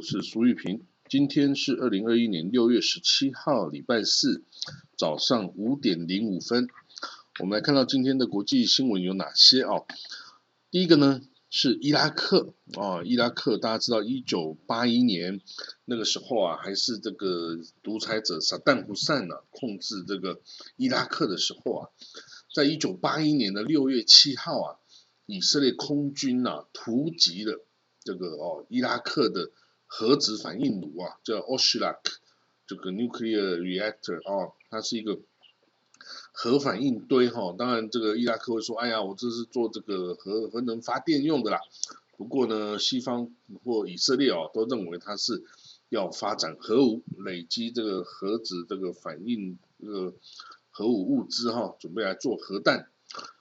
我是苏玉平。今天是二零二一年六月十七号，礼拜四早上五点零五分。我们来看到今天的国际新闻有哪些哦？第一个呢是伊拉克啊，伊拉克大家知道，一九八一年那个时候啊，还是这个独裁者萨旦胡塞呢控制这个伊拉克的时候啊，在一九八一年的六月七号啊，以色列空军呐突击了。这个哦，伊拉克的核子反应炉啊，叫 Oshlak，这个 nuclear reactor 哦，它是一个核反应堆哈。当然，这个伊拉克会说，哎呀，我这是做这个核核能发电用的啦。不过呢，西方或以色列哦，都认为它是要发展核武，累积这个核子这个反应这个核武物资哈，准备来做核弹。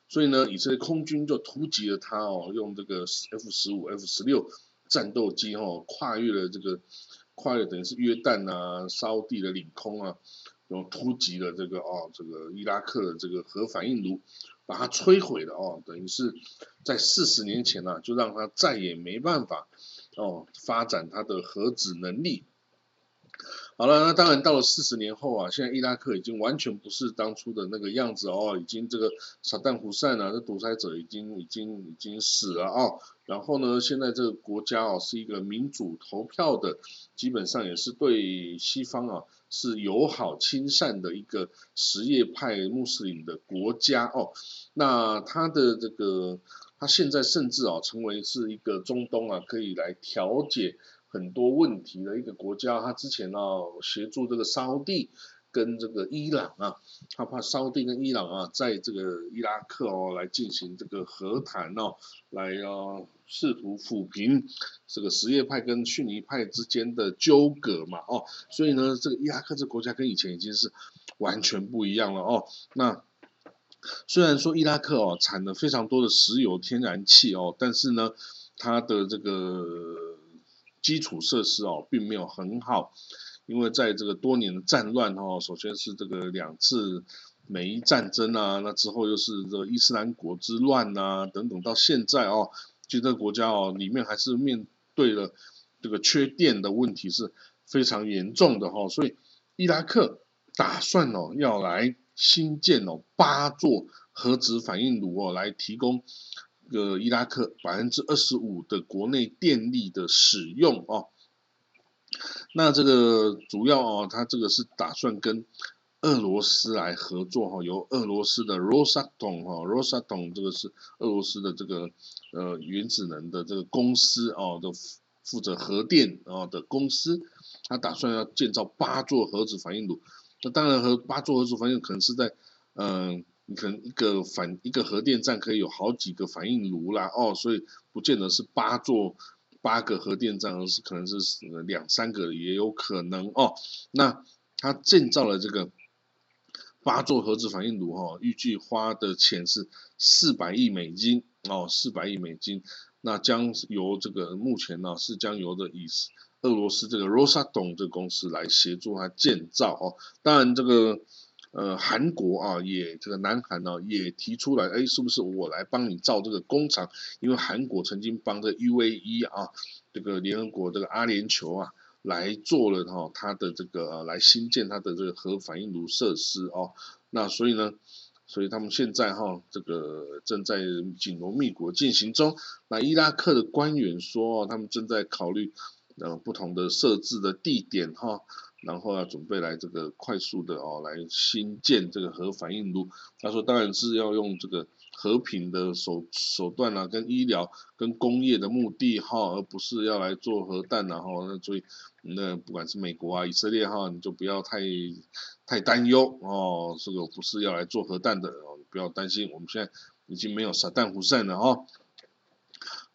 所以呢，以色列空军就突击了它哦，用这个 F 十五、F 十六战斗机哦，跨越了这个跨越等于是约旦啊、沙地的领空啊，然后突击了这个哦，这个伊拉克的这个核反应炉，把它摧毁了哦，等于是在四十年前呢，就让他再也没办法哦发展他的核子能力。好了，那当然到了四十年后啊，现在伊拉克已经完全不是当初的那个样子哦，已经这个萨旦胡塞呢，这独裁者已经已经已经死了哦。然后呢，现在这个国家哦是一个民主投票的，基本上也是对西方啊是友好亲善的一个什叶派穆斯林的国家哦。那他的这个他现在甚至啊成为是一个中东啊可以来调解。很多问题的一个国家，他之前呢协助这个沙地跟这个伊朗啊，他怕沙地跟伊朗啊在这个伊拉克哦来进行这个和谈哦，来啊试图抚平这个什叶派跟逊尼派之间的纠葛嘛哦，所以呢这个伊拉克这国家跟以前已经是完全不一样了哦。那虽然说伊拉克哦产了非常多的石油天然气哦，但是呢它的这个基础设施哦，并没有很好，因为在这个多年的战乱哦，首先是这个两次美伊战争啊，那之后又是这个伊斯兰国之乱啊等等，到现在哦，其实这个国家哦，里面还是面对了这个缺电的问题是非常严重的哈，所以伊拉克打算哦要来新建哦八座核子反应炉哦，来提供。个伊拉克百分之二十五的国内电力的使用哦，那这个主要哦，它这个是打算跟俄罗斯来合作哈，由俄罗斯的 Rosatom 哈，Rosatom 这个是俄罗斯的这个呃原子能的这个公司哦的负责核电啊的公司，它打算要建造八座核子反应炉，那当然和八座核子反应可能是在嗯。你可能一个反一个核电站可以有好几个反应炉啦，哦，所以不见得是八座八个核电站，而是可能是两三个也有可能哦。那他建造了这个八座核子反应炉哈，预计花的钱是四百亿美金哦，四百亿美金。那将由这个目前呢是将由的以俄罗斯这个 Rosatom 这个公司来协助它建造哦。当然这个。呃，韩国啊，也这个南韩呢，也提出来，哎，是不是我来帮你造这个工厂？因为韩国曾经帮这 UAE 啊，这个联合国这个阿联酋啊，来做了哈，它的这个来新建它的这个核反应炉设施哦。那所以呢，所以他们现在哈，这个正在紧锣密鼓进行中。那伊拉克的官员说，他们正在考虑呃不同的设置的地点哈。然后要准备来这个快速的哦，来新建这个核反应炉。他说，当然是要用这个和平的手手段啊，跟医疗、跟工业的目的哈，而不是要来做核弹然后那所以，那不管是美国啊、以色列哈，你就不要太太担忧哦。这个不是要来做核弹的哦，不要担心。我们现在已经没有撒旦胡塞了哦。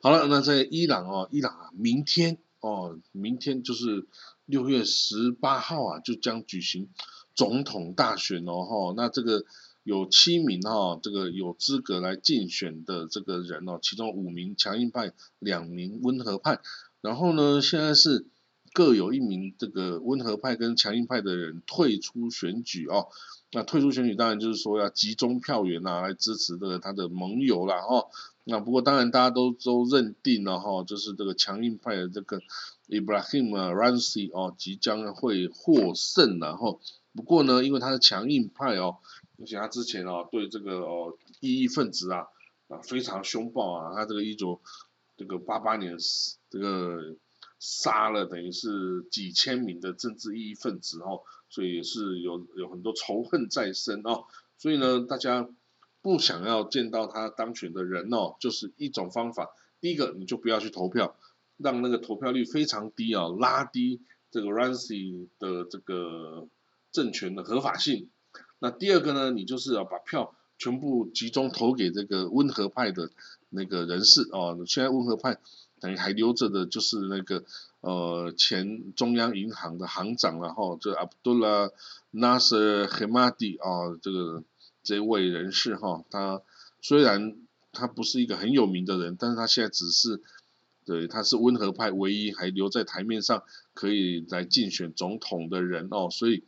好了，那在伊朗哦，伊朗啊，明天哦，明天就是。六月十八号啊，就将举行总统大选哦，哈，那这个有七名哈，这个有资格来竞选的这个人哦，其中五名强硬派，两名温和派，然后呢，现在是各有一名这个温和派跟强硬派的人退出选举哦，那退出选举当然就是说要集中票源啊，来支持这个他的盟友啦哈。那不过当然大家都都认定了哈，就是这个强硬派的这个 Ibrahim r a n s i 哦，即将会获胜然后不过呢，因为他是强硬派哦，而且他之前哦对这个哦异议分子啊啊非常凶暴啊，他这个一九这个八八年这个杀了等于是几千名的政治异议分子哦，所以也是有有很多仇恨在身哦，所以呢大家。不想要见到他当选的人哦，就是一种方法。第一个，你就不要去投票，让那个投票率非常低啊，拉低这个 Rancy 的这个政权的合法性。那第二个呢，你就是要把票全部集中投给这个温和派的那个人士哦。现在温和派等于还留着的就是那个呃前中央银行的行长然后这 Abdullah Nasser Hemati 啊，这个。这位人士哈，他虽然他不是一个很有名的人，但是他现在只是，对，他是温和派唯一还留在台面上可以来竞选总统的人哦，所以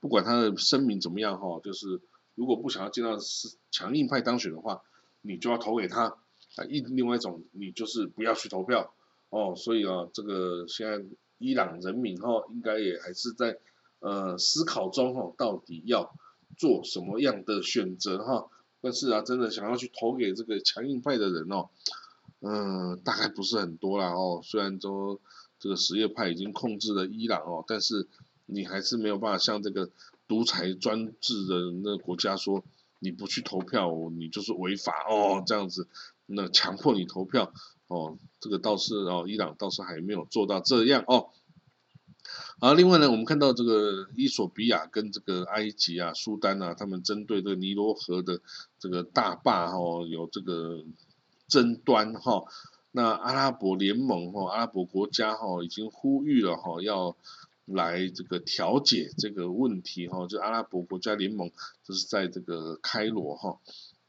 不管他的声明怎么样哈，就是如果不想要见到是强硬派当选的话，你就要投给他啊，一另外一种你就是不要去投票哦，所以啊，这个现在伊朗人民哈，应该也还是在呃思考中哈，到底要。做什么样的选择哈？但是啊，真的想要去投给这个强硬派的人哦，嗯，大概不是很多啦哦。虽然说这个什叶派已经控制了伊朗哦，但是你还是没有办法像这个独裁专制的那个国家说，你不去投票，你就是违法哦，这样子，那强迫你投票哦，这个倒是哦，伊朗倒是还没有做到这样哦。而，另外呢，我们看到这个伊索比亚跟这个埃及啊、苏丹啊，他们针对这个尼罗河的这个大坝哈，有这个争端哈。那阿拉伯联盟哈，阿拉伯国家哈，已经呼吁了哈，要来这个调解这个问题哈。就阿拉伯国家联盟，就是在这个开罗哈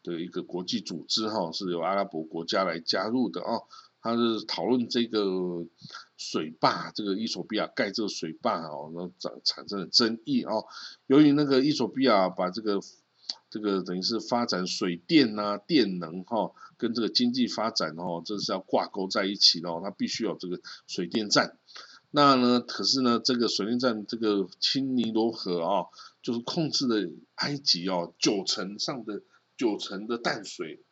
的一个国际组织哈，是由阿拉伯国家来加入的啊。他是讨论这个水坝，这个伊索比亚盖这个水坝哦，那产产生了争议哦。由于那个伊索比亚把这个这个等于是发展水电呐、电能哈，跟这个经济发展哦，这是要挂钩在一起的哦，它必须有这个水电站。那呢，可是呢，这个水电站这个青尼罗河啊，就是控制了埃及哦九成上的九成的淡水。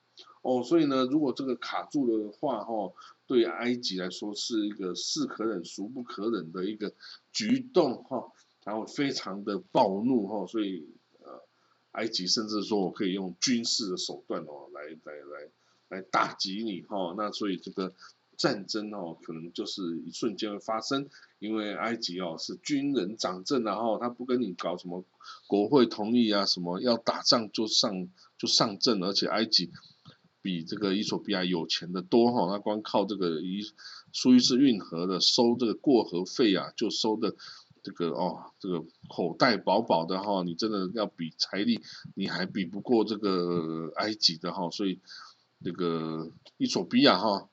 哦，所以呢，如果这个卡住的话，哈，对埃及来说是一个是可忍孰不可忍的一个举动，哈，然后非常的暴怒，哈，所以呃，埃及甚至说我可以用军事的手段哦，来来来来打击你，哈，那所以这个战争哦，可能就是一瞬间会发生，因为埃及哦是军人掌政，然后他不跟你搞什么国会同意啊，什么要打仗就上就上阵，而且埃及。比这个伊索比亚有钱的多哈，那光靠这个伊苏伊士运河的收这个过河费啊，就收的这个哦，这个口袋饱饱的哈，你真的要比财力，你还比不过这个埃及的哈，所以这个伊索比亚哈，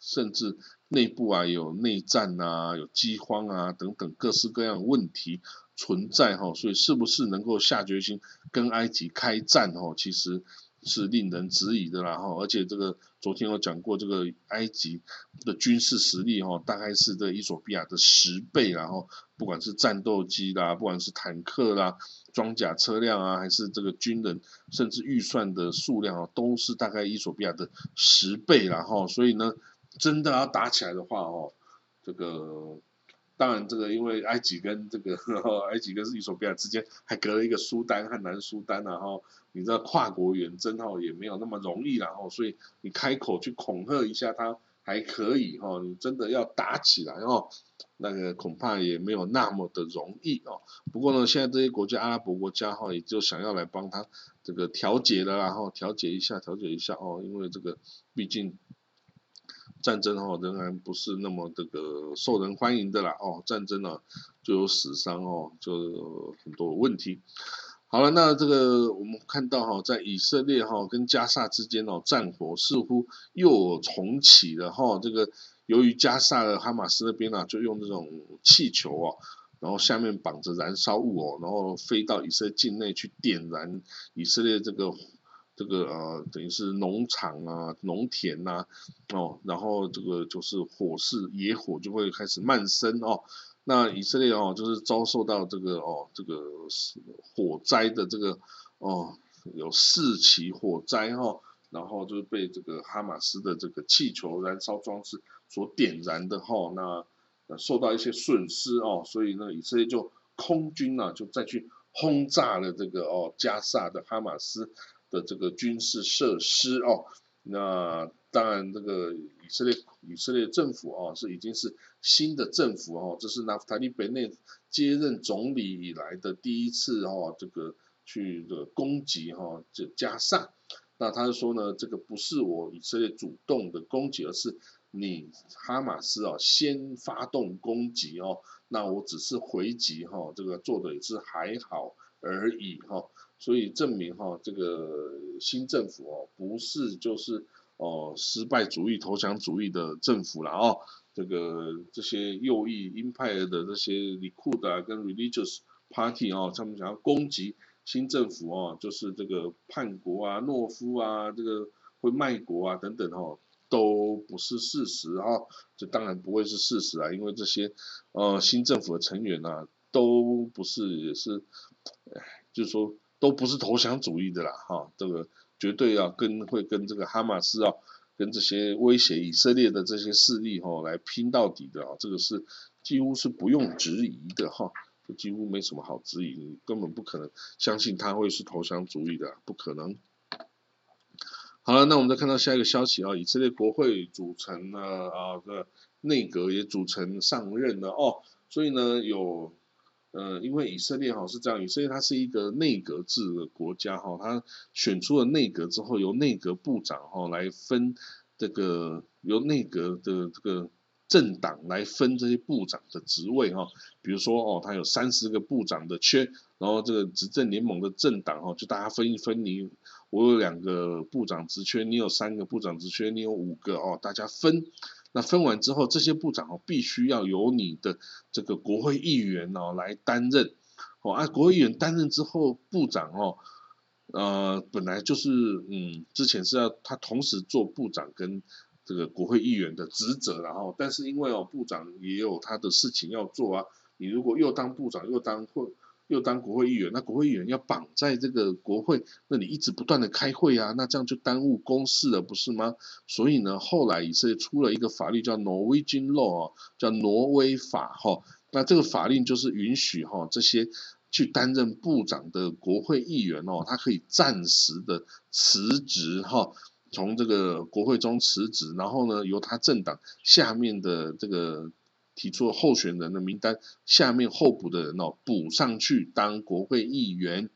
甚至内部啊有内战啊，有饥荒啊等等各式各样的问题存在哈，所以是不是能够下决心跟埃及开战哈，其实。是令人质疑的啦哈，而且这个昨天我讲过，这个埃及的军事实力哈，大概是这伊索比亚的十倍，然后不管是战斗机啦，不管是坦克啦、装甲车辆啊，还是这个军人，甚至预算的数量啊，都是大概伊索比亚的十倍啦哈，所以呢，真的要打起来的话哦，这个。当然，这个因为埃及跟这个 埃及跟伊索比亚之间还隔了一个苏丹和南苏丹，然后你知道跨国远征哈也没有那么容易，然后所以你开口去恐吓一下他还可以哈，你真的要打起来哦，那个恐怕也没有那么的容易哦。不过呢，现在这些国家阿拉伯国家哈也就想要来帮他这个调解了，然后调解一下，调解一下哦，因为这个毕竟。战争哦，仍然不是那么这个受人欢迎的啦哦，战争呢就有死伤哦，就很多问题。好了，那这个我们看到哈，在以色列哈跟加萨之间哦，战火似乎又重启了哈。这个由于加萨的哈马斯那边呢，就用这种气球哦，然后下面绑着燃烧物哦，然后飞到以色列境内去点燃以色列这个这个呃等于是农场啊、农田呐哦，然后这个就是火势野火就会开始漫生哦。那以色列哦就是遭受到这个哦这个火灾的这个哦有四起火灾哈，然后就是被这个哈马斯的这个气球燃烧装置所点燃的哈那。受到一些损失哦，所以呢，以色列就空军呢就再去轰炸了这个哦加萨的哈马斯的这个军事设施哦。那当然，这个以色列以色列政府哦是已经是新的政府哦，这是纳夫塔利贝内接任总理以来的第一次哦，这个去的攻击哈这加萨。那他说呢，这个不是我以色列主动的攻击，而是。你哈马斯哦，先发动攻击哦，那我只是回击哈，这个做的也是还好而已哈，所以证明哈，这个新政府哦，不是就是哦失败主义、投降主义的政府了哦，这个这些右翼鹰派的这些里库的跟 religious party 哦，他们想要攻击新政府哦，就是这个叛国啊、懦夫啊、这个会卖国啊等等哦。都不是事实哈，这当然不会是事实啊，因为这些呃新政府的成员呐，都不是也是，哎就是说都不是投降主义的啦哈，这个绝对要跟会跟这个哈马斯啊，跟这些威胁以色列的这些势力哈来拼到底的啊，这个是几乎是不用质疑的哈，几乎没什么好质疑，根本不可能相信他会是投降主义的，不可能。好了，那我们再看到下一个消息啊，以色列国会组成了啊个内阁也组成上任了哦，所以呢有呃，因为以色列哈是这样，以色列它是一个内阁制的国家哈，它选出了内阁之后，由内阁部长哈来分这个由内阁的这个政党来分这些部长的职位哈，比如说哦，它有三十个部长的缺，然后这个执政联盟的政党哈就大家分一分你。我有两个部长职缺，你有三个部长职缺，你有五个哦，大家分。那分完之后，这些部长哦，必须要由你的这个国会议员哦来担任。哦，啊，国会议员担任之后，部长哦，呃，本来就是嗯，之前是要他同时做部长跟这个国会议员的职责，然后，但是因为哦，部长也有他的事情要做啊，你如果又当部长又当会。又当国会议员，那国会议员要绑在这个国会那里一直不断的开会啊，那这样就耽误公事了，不是吗？所以呢，后来以色列出了一个法律叫 Norwegian Law，叫挪威法哈。那这个法令就是允许哈这些去担任部长的国会议员哦，他可以暂时的辞职哈，从这个国会中辞职，然后呢，由他政党下面的这个。提出了候选人的名单，下面候补的人哦补上去当国会议员，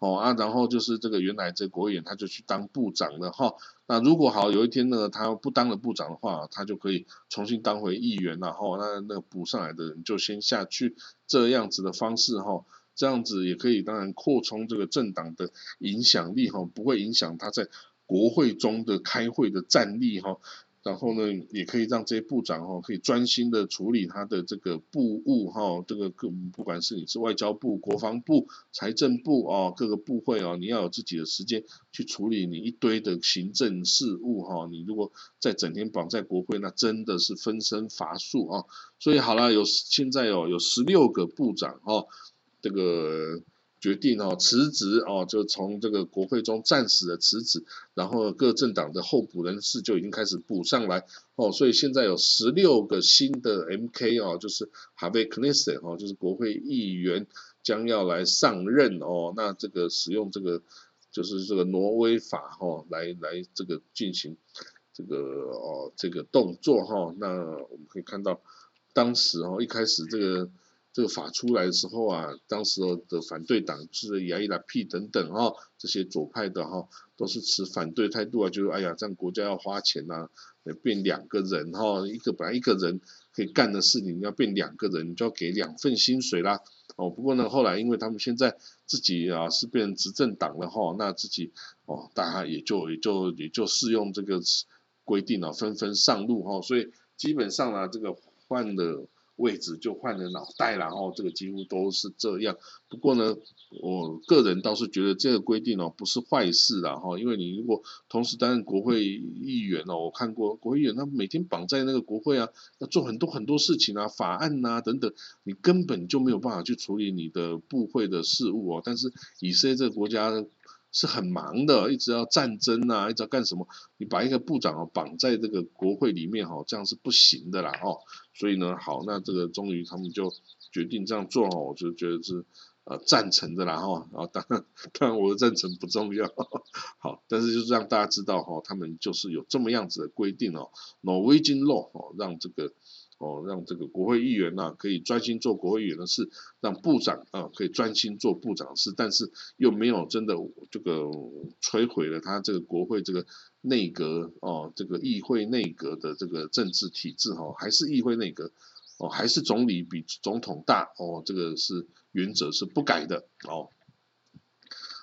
哦啊，然后就是这个原来这国会议员他就去当部长了哈。那如果好有一天呢，他不当了部长的话，他就可以重新当回议员了哈。那那个补上来的人就先下去，这样子的方式哈，这样子也可以当然扩充这个政党的影响力哈，不会影响他在国会中的开会的战力哈。然后呢，也可以让这些部长哈，可以专心的处理他的这个部务哈，这个各不管是你是外交部、国防部、财政部哦，各个部会哦，你要有自己的时间去处理你一堆的行政事务哈。你如果在整天绑在国会，那真的是分身乏术啊。所以好了，有现在哦，有十六个部长哦，这个。决定哦辞职哦，就从这个国会中暂时的辞职，然后各政党的候补人士就已经开始补上来哦，所以现在有十六个新的 MK 哦，就是 Harvey Knesset 哦，就是国会议员将要来上任哦，那这个使用这个就是这个挪威法哈来来这个进行这个哦这个动作哈，那我们可以看到当时哦一开始这个。这个法出来的时候啊，当时的反对党是亚伊拉 P 等等哈，这些左派的哈，都是持反对态度啊，就是哎呀，这样国家要花钱呐，变两个人哈，一个本来一个人可以干的事情，要变两个人，你就要给两份薪水啦。哦，不过呢，后来因为他们现在自己啊是变执政党了哈，那自己哦，大家也就也就也就适用这个规定了，纷纷上路哈，所以基本上啊，这个换了。位置就换了脑袋，然后这个几乎都是这样。不过呢，我个人倒是觉得这个规定哦不是坏事啦哈，因为你如果同时担任国会议员哦，我看过国会议员他每天绑在那个国会啊，要做很多很多事情啊，法案呐等等，你根本就没有办法去处理你的部会的事务哦。但是以色列这个国家。是很忙的，一直要战争啊，一直要干什么？你把一个部长哦绑在这个国会里面哈，这样是不行的啦哦。所以呢，好，那这个终于他们就决定这样做哦，我就觉得是呃赞成的啦哈。然后当然当然我的赞成不重要，好，但是就是让大家知道哈，他们就是有这么样子的规定哦，Norwegian law 哦，让这个。哦，让这个国会议员呐可以专心做国会议员的事，让部长啊可以专心做部长的事，但是又没有真的这个摧毁了他这个国会这个内阁哦，这个议会内阁的这个政治体制哈，还是议会内阁哦，还是总理比总统大哦，这个是原则是不改的哦。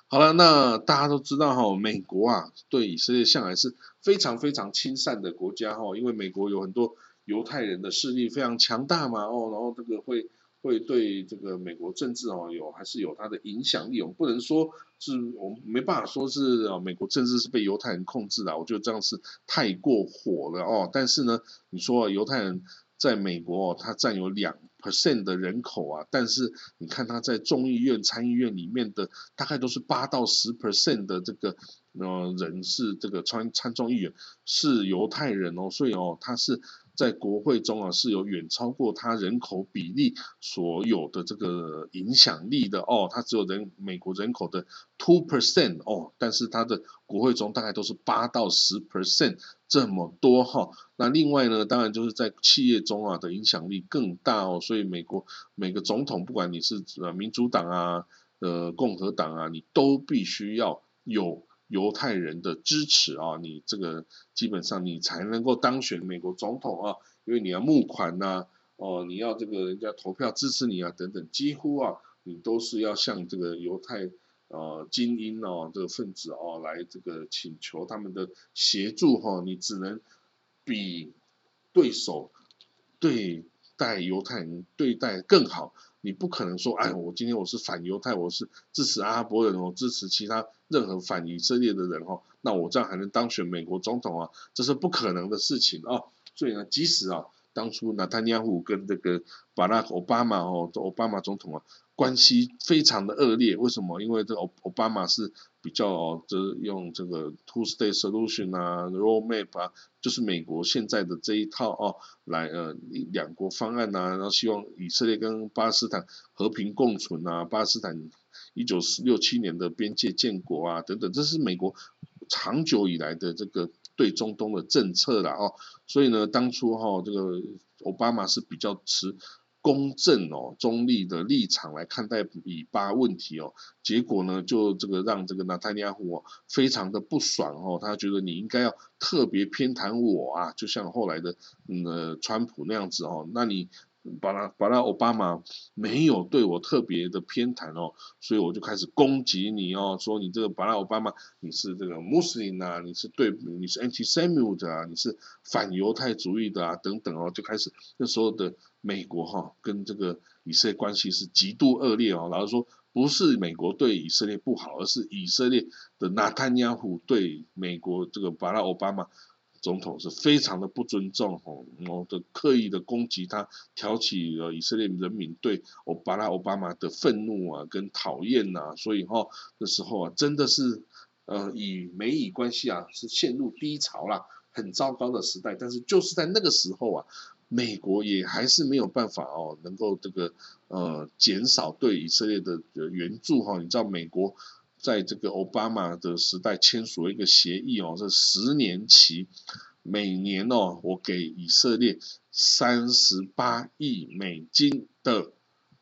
好了，那大家都知道哈，美国啊对以色列向来是非常非常亲善的国家哈，因为美国有很多。犹太人的势力非常强大嘛，哦，然后这个会会对这个美国政治哦有还是有它的影响力，我们不能说是我们没办法说是啊美国政治是被犹太人控制的，我觉得这样是太过火了哦。但是呢，你说犹太人在美国哦，他占有两 percent 的人口啊，但是你看他在众议院、参议院里面的大概都是八到十 percent 的这个呃人是这个参参众议员是犹太人哦，所以哦他是。在国会中啊，是有远超过他人口比例所有的这个影响力的哦。他只有人美国人口的 two percent 哦，但是他的国会中大概都是八到十 percent 这么多哈。那另外呢，当然就是在企业中啊的影响力更大哦。所以美国每个总统，不管你是呃民主党啊、呃共和党啊，你都必须要有。犹太人的支持啊，你这个基本上你才能够当选美国总统啊，因为你要募款呐，哦，你要这个人家投票支持你啊，等等，几乎啊，你都是要向这个犹太呃精英哦这个分子哦来这个请求他们的协助哈，你只能比对手对待犹太人对待更好。你不可能说，哎，我今天我是反犹太，我是支持阿拉伯人，哦支持其他任何反以色列的人哦，那我这样还能当选美国总统啊？这是不可能的事情啊！所以呢，即使啊，当初纳坦尼亚胡跟这个巴拉奥巴马哦，奥巴马总统啊。关系非常的恶劣，为什么？因为这奥奥巴马是比较就是用这个 two state solution 啊，roadmap 啊，就是美国现在的这一套哦，来呃两国方案呐，然后希望以色列跟巴勒斯坦和平共存啊，巴勒斯坦一九四六七年的边界建国啊等等，这是美国长久以来的这个对中东的政策啦哦，所以呢，当初哈这个奥巴马是比较持。公正哦，中立的立场来看待以巴问题哦，结果呢，就这个让这个纳塔尼亚胡哦非常的不爽哦，他觉得你应该要特别偏袒我啊，就像后来的嗯川普那样子哦，那你。巴拉巴拉奥巴马没有对我特别的偏袒哦，所以我就开始攻击你哦，说你这个巴拉奥巴马你是这个穆斯林啊，你是对你是 anti-Semite 啊，你是反犹太主义的啊等等哦，就开始那时候的美国哈跟这个以色列关系是极度恶劣哦，然后说不是美国对以色列不好，而是以色列的纳坦亚胡对美国这个巴拉奥巴马。总统是非常的不尊重哦，然后的刻意的攻击他，挑起了以色列人民对奥巴拉奥巴马的愤怒啊，跟讨厌呐，所以哈那时候啊，真的是呃以美以关系啊是陷入低潮啦，很糟糕的时代。但是就是在那个时候啊，美国也还是没有办法哦，能够这个呃减少对以色列的援助哈。你知道美国。在这个奥巴马的时代签署一个协议哦，是十年期，每年哦，我给以色列三十八亿美金的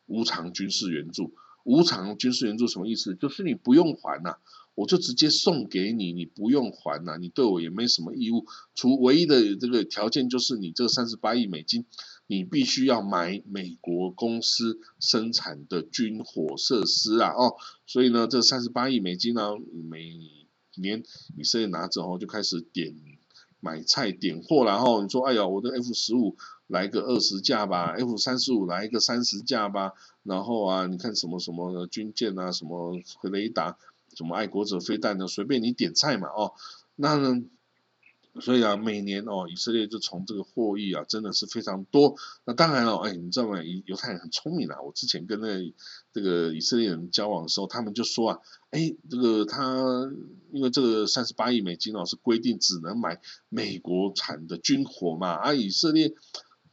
无偿军事援助。无偿军事援助什么意思？就是你不用还呐，我就直接送给你，你不用还呐，你对我也没什么义务，除唯一的这个条件就是你这三十八亿美金。你必须要买美国公司生产的军火设施啊，哦，所以呢，这三十八亿美金呢，每年以色列拿着哦，就开始点买菜点货然后你说，哎呀，我的 F 十五来个二十架吧，F 三十五来一个三十架吧，然后啊，你看什么什么军舰啊，什么雷达，什么爱国者飞弹的，随便你点菜嘛哦，那呢？所以啊，每年哦，以色列就从这个获益啊，真的是非常多。那当然了，哎，你知道吗？犹太人很聪明啊。我之前跟那这个以色列人交往的时候，他们就说啊，哎，这个他因为这个三十八亿美金哦，是规定只能买美国产的军火嘛。啊，以色列，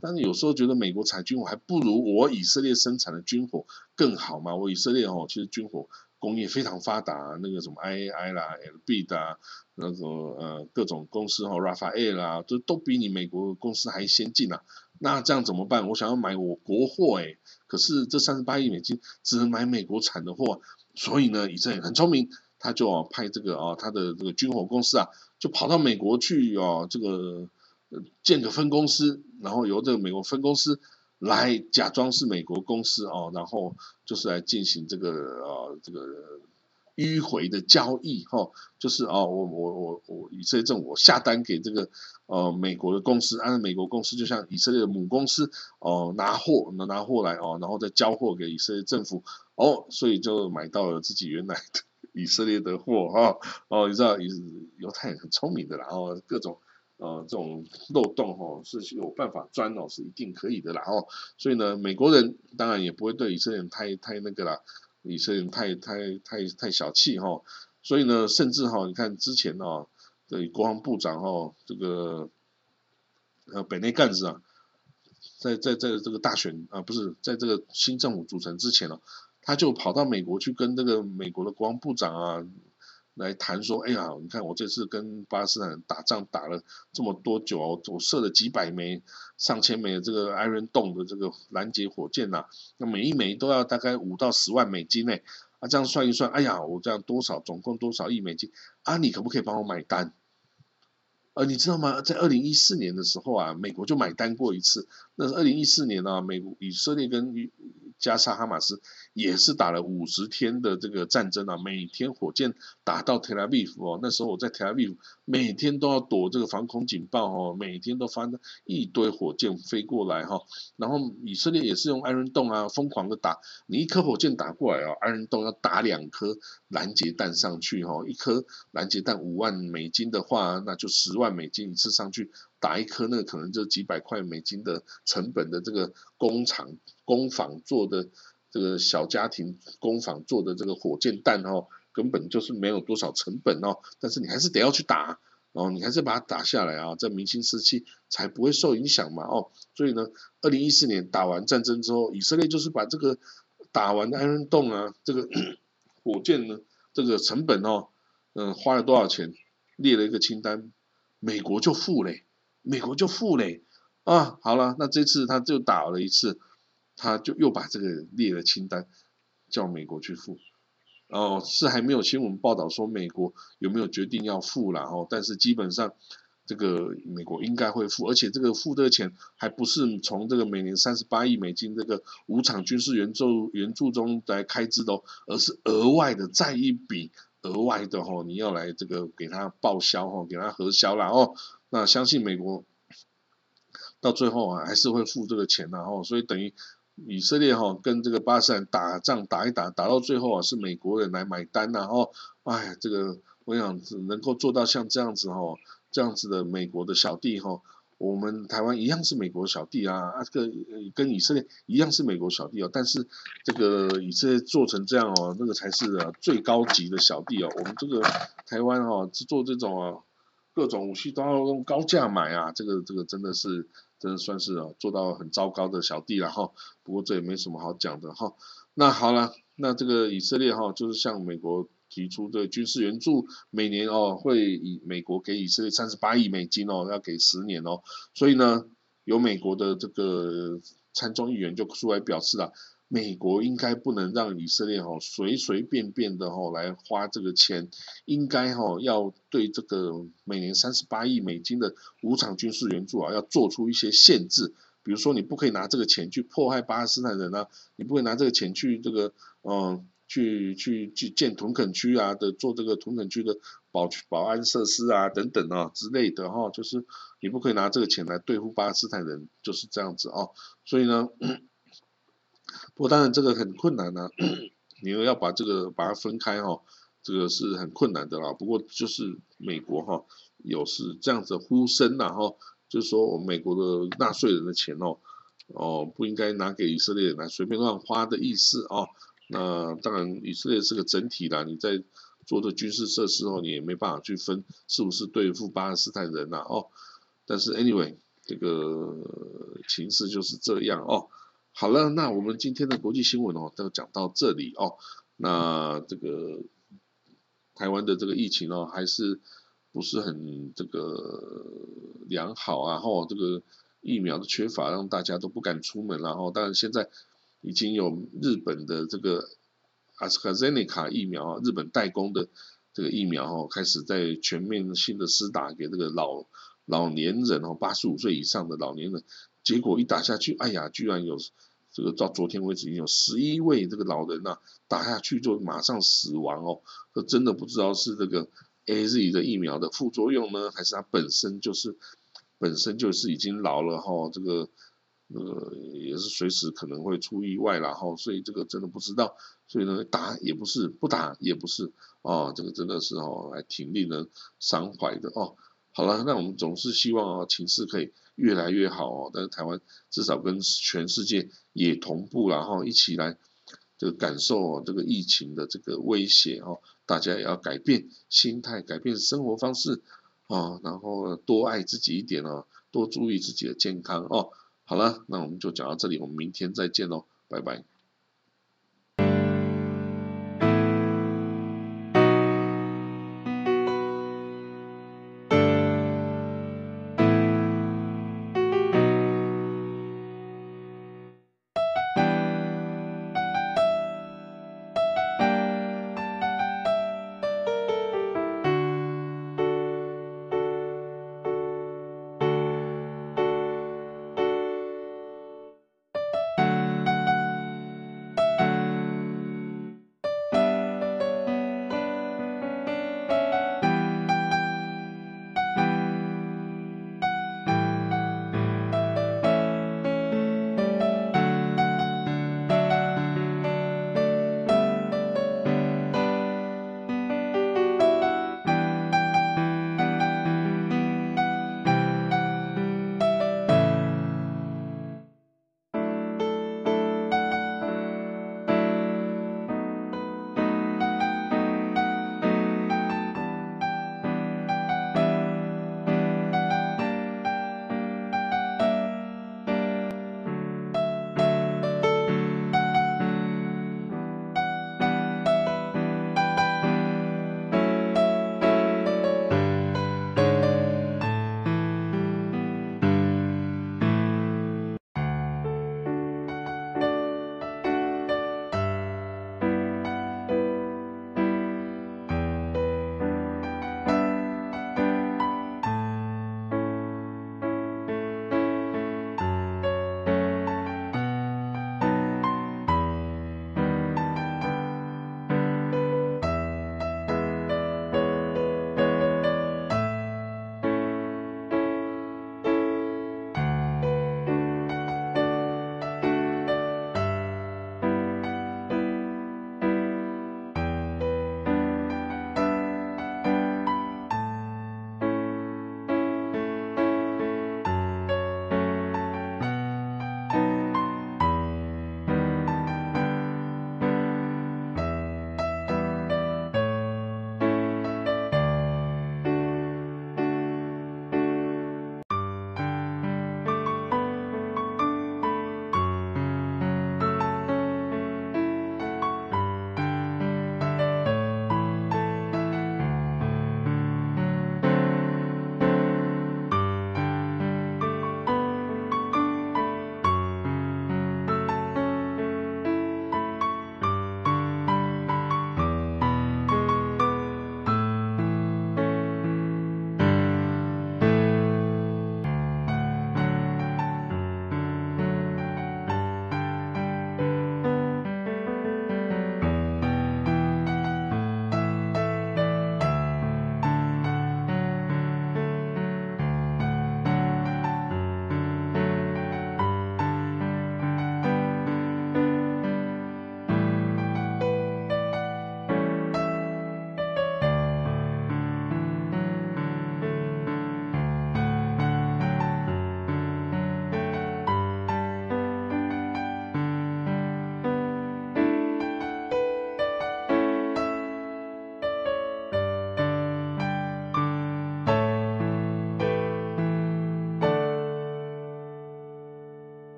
但是有时候觉得美国产军火还不如我以色列生产的军火更好嘛。我以色列哦，其实军火。工业非常发达，那个什么 IAI 啦、LB 的那个呃各种公司哈，Rafael 啦，都都比你美国公司还先进啊。那这样怎么办？我想要买我国货哎，可是这三十八亿美金只能买美国产的货，所以呢，以色列很聪明，他就派这个啊他的这个军火公司啊，就跑到美国去哦，这个建个分公司，然后由这个美国分公司。来假装是美国公司哦，然后就是来进行这个呃这个迂回的交易哈，就是哦我我我我以色列政府下单给这个呃美国的公司，按美国公司就像以色列的母公司哦拿货拿拿货来哦，然后再交货给以色列政府哦，所以就买到了自己原来的 以色列的货哈哦，你知道犹太人很聪明的，然后各种。呃，这种漏洞哈是有办法钻哦，是一定可以的啦哦。所以呢，美国人当然也不会对以色列人太太那个啦，以色列人太太太太小气哈。所以呢，甚至哈，你看之前哦，对国防部长哈，这个呃本内干子啊，在在在这个大选啊，不是在这个新政府组成之前哦，他就跑到美国去跟这个美国的国防部长啊。来谈说，哎呀，你看我这次跟巴基斯坦打仗打了这么多久哦，我射了几百枚、上千枚的这个 Iron Dome 的这个拦截火箭呐，那每一枚都要大概五到十万美金呢，啊，这样算一算，哎呀，我这样多少，总共多少亿美金啊？你可不可以帮我买单？呃，你知道吗？在二零一四年的时候啊，美国就买单过一次，那是二零一四年啊，美国以色列跟加沙哈马斯也是打了五十天的这个战争啊，每天火箭打到特拉维夫哦，那时候我在特拉维夫，每天都要躲这个防空警报哦，每天都发一堆火箭飞过来哈，然后以色列也是用艾伦洞啊，疯狂的打，你一颗火箭打过来哦，艾伦洞要打两颗拦截弹上去哈，一颗拦截弹五万美金的话，那就十万美金一次上去。打一颗那可能就几百块美金的成本的这个工厂工坊做的这个小家庭工坊做的这个火箭弹哦，根本就是没有多少成本哦，但是你还是得要去打哦，你还是把它打下来啊，在明清时期才不会受影响嘛哦，所以呢，二零一四年打完战争之后，以色列就是把这个打完的安人洞啊，这个 火箭呢，这个成本哦，嗯，花了多少钱，列了一个清单，美国就付嘞。美国就付嘞啊，好了，那这次他就打了一次，他就又把这个列了清单，叫美国去付。哦，是还没有新闻报道说美国有没有决定要付了哦，但是基本上这个美国应该会付，而且这个付的钱还不是从这个每年三十八亿美金这个五场军事援助援助中来开支的，而是额外的再一笔额外的哦，你要来这个给他报销哦，给他核销了哦。那相信美国到最后啊，还是会付这个钱的哈，所以等于以色列哈跟这个巴勒斯坦打仗打一打，打到最后啊是美国人来买单呐哈，哎，这个我想能够做到像这样子哈，这样子的美国的小弟哈，我们台湾一样是美国小弟啊，啊这个跟以色列一样是美国小弟哦，但是这个以色列做成这样哦，那个才是最高级的小弟哦，我们这个台湾哈是做这种啊。各种武器都要用高价买啊，这个这个真的是，真的算是啊做到很糟糕的小弟了哈。不过这也没什么好讲的哈。那好了，那这个以色列哈，就是向美国提出的军事援助，每年哦会以美国给以色列三十八亿美金哦，要给十年哦。所以呢，有美国的这个参众议员就出来表示了。美国应该不能让以色列哈随随便便的哈来花这个钱，应该哈要对这个每年三十八亿美金的无场军事援助啊，要做出一些限制。比如说，你不可以拿这个钱去迫害巴勒斯坦人啊，你不会拿这个钱去这个嗯去去去建屯垦区啊的，做这个屯垦区的保保安设施啊等等啊之类的哈，就是你不可以拿这个钱来对付巴勒斯坦人，就是这样子哦。所以呢，不过当然这个很困难呢，你又要把这个把它分开哈，这个是很困难的啦。不过就是美国哈有是这样子呼声呐哈，就是说我们美国的纳税人的钱哦哦不应该拿给以色列来随便乱花的意思哦。那当然，以色列是个整体啦。你在做的军事设施哦，你也没办法去分是不是对付巴勒斯坦人呐哦。但是 anyway，这个情势就是这样哦。好了，那我们今天的国际新闻哦，都讲到这里哦。那这个台湾的这个疫情哦，还是不是很这个良好啊？吼，这个疫苗的缺乏，让大家都不敢出门然后，当然现在。已经有日本的这个阿斯卡泽尼卡疫苗，日本代工的这个疫苗哦，开始在全面性的施打给这个老老年人哦，八十五岁以上的老年人，结果一打下去，哎呀，居然有这个到昨天为止已经有十一位这个老人呐，打下去就马上死亡哦，这真的不知道是这个 A Z 的疫苗的副作用呢，还是它本身就是本身就是已经老了哈，这个。呃，也是随时可能会出意外然后所以这个真的不知道，所以呢，打也不是，不打也不是，哦，这个真的是哦，还挺令人伤怀的哦。好了，那我们总是希望哦，情势可以越来越好哦，但是台湾至少跟全世界也同步，然后一起来这个感受这个疫情的这个威胁哦，大家也要改变心态，改变生活方式啊，然后多爱自己一点哦，多注意自己的健康哦。好了，那我们就讲到这里，我们明天再见喽，拜拜。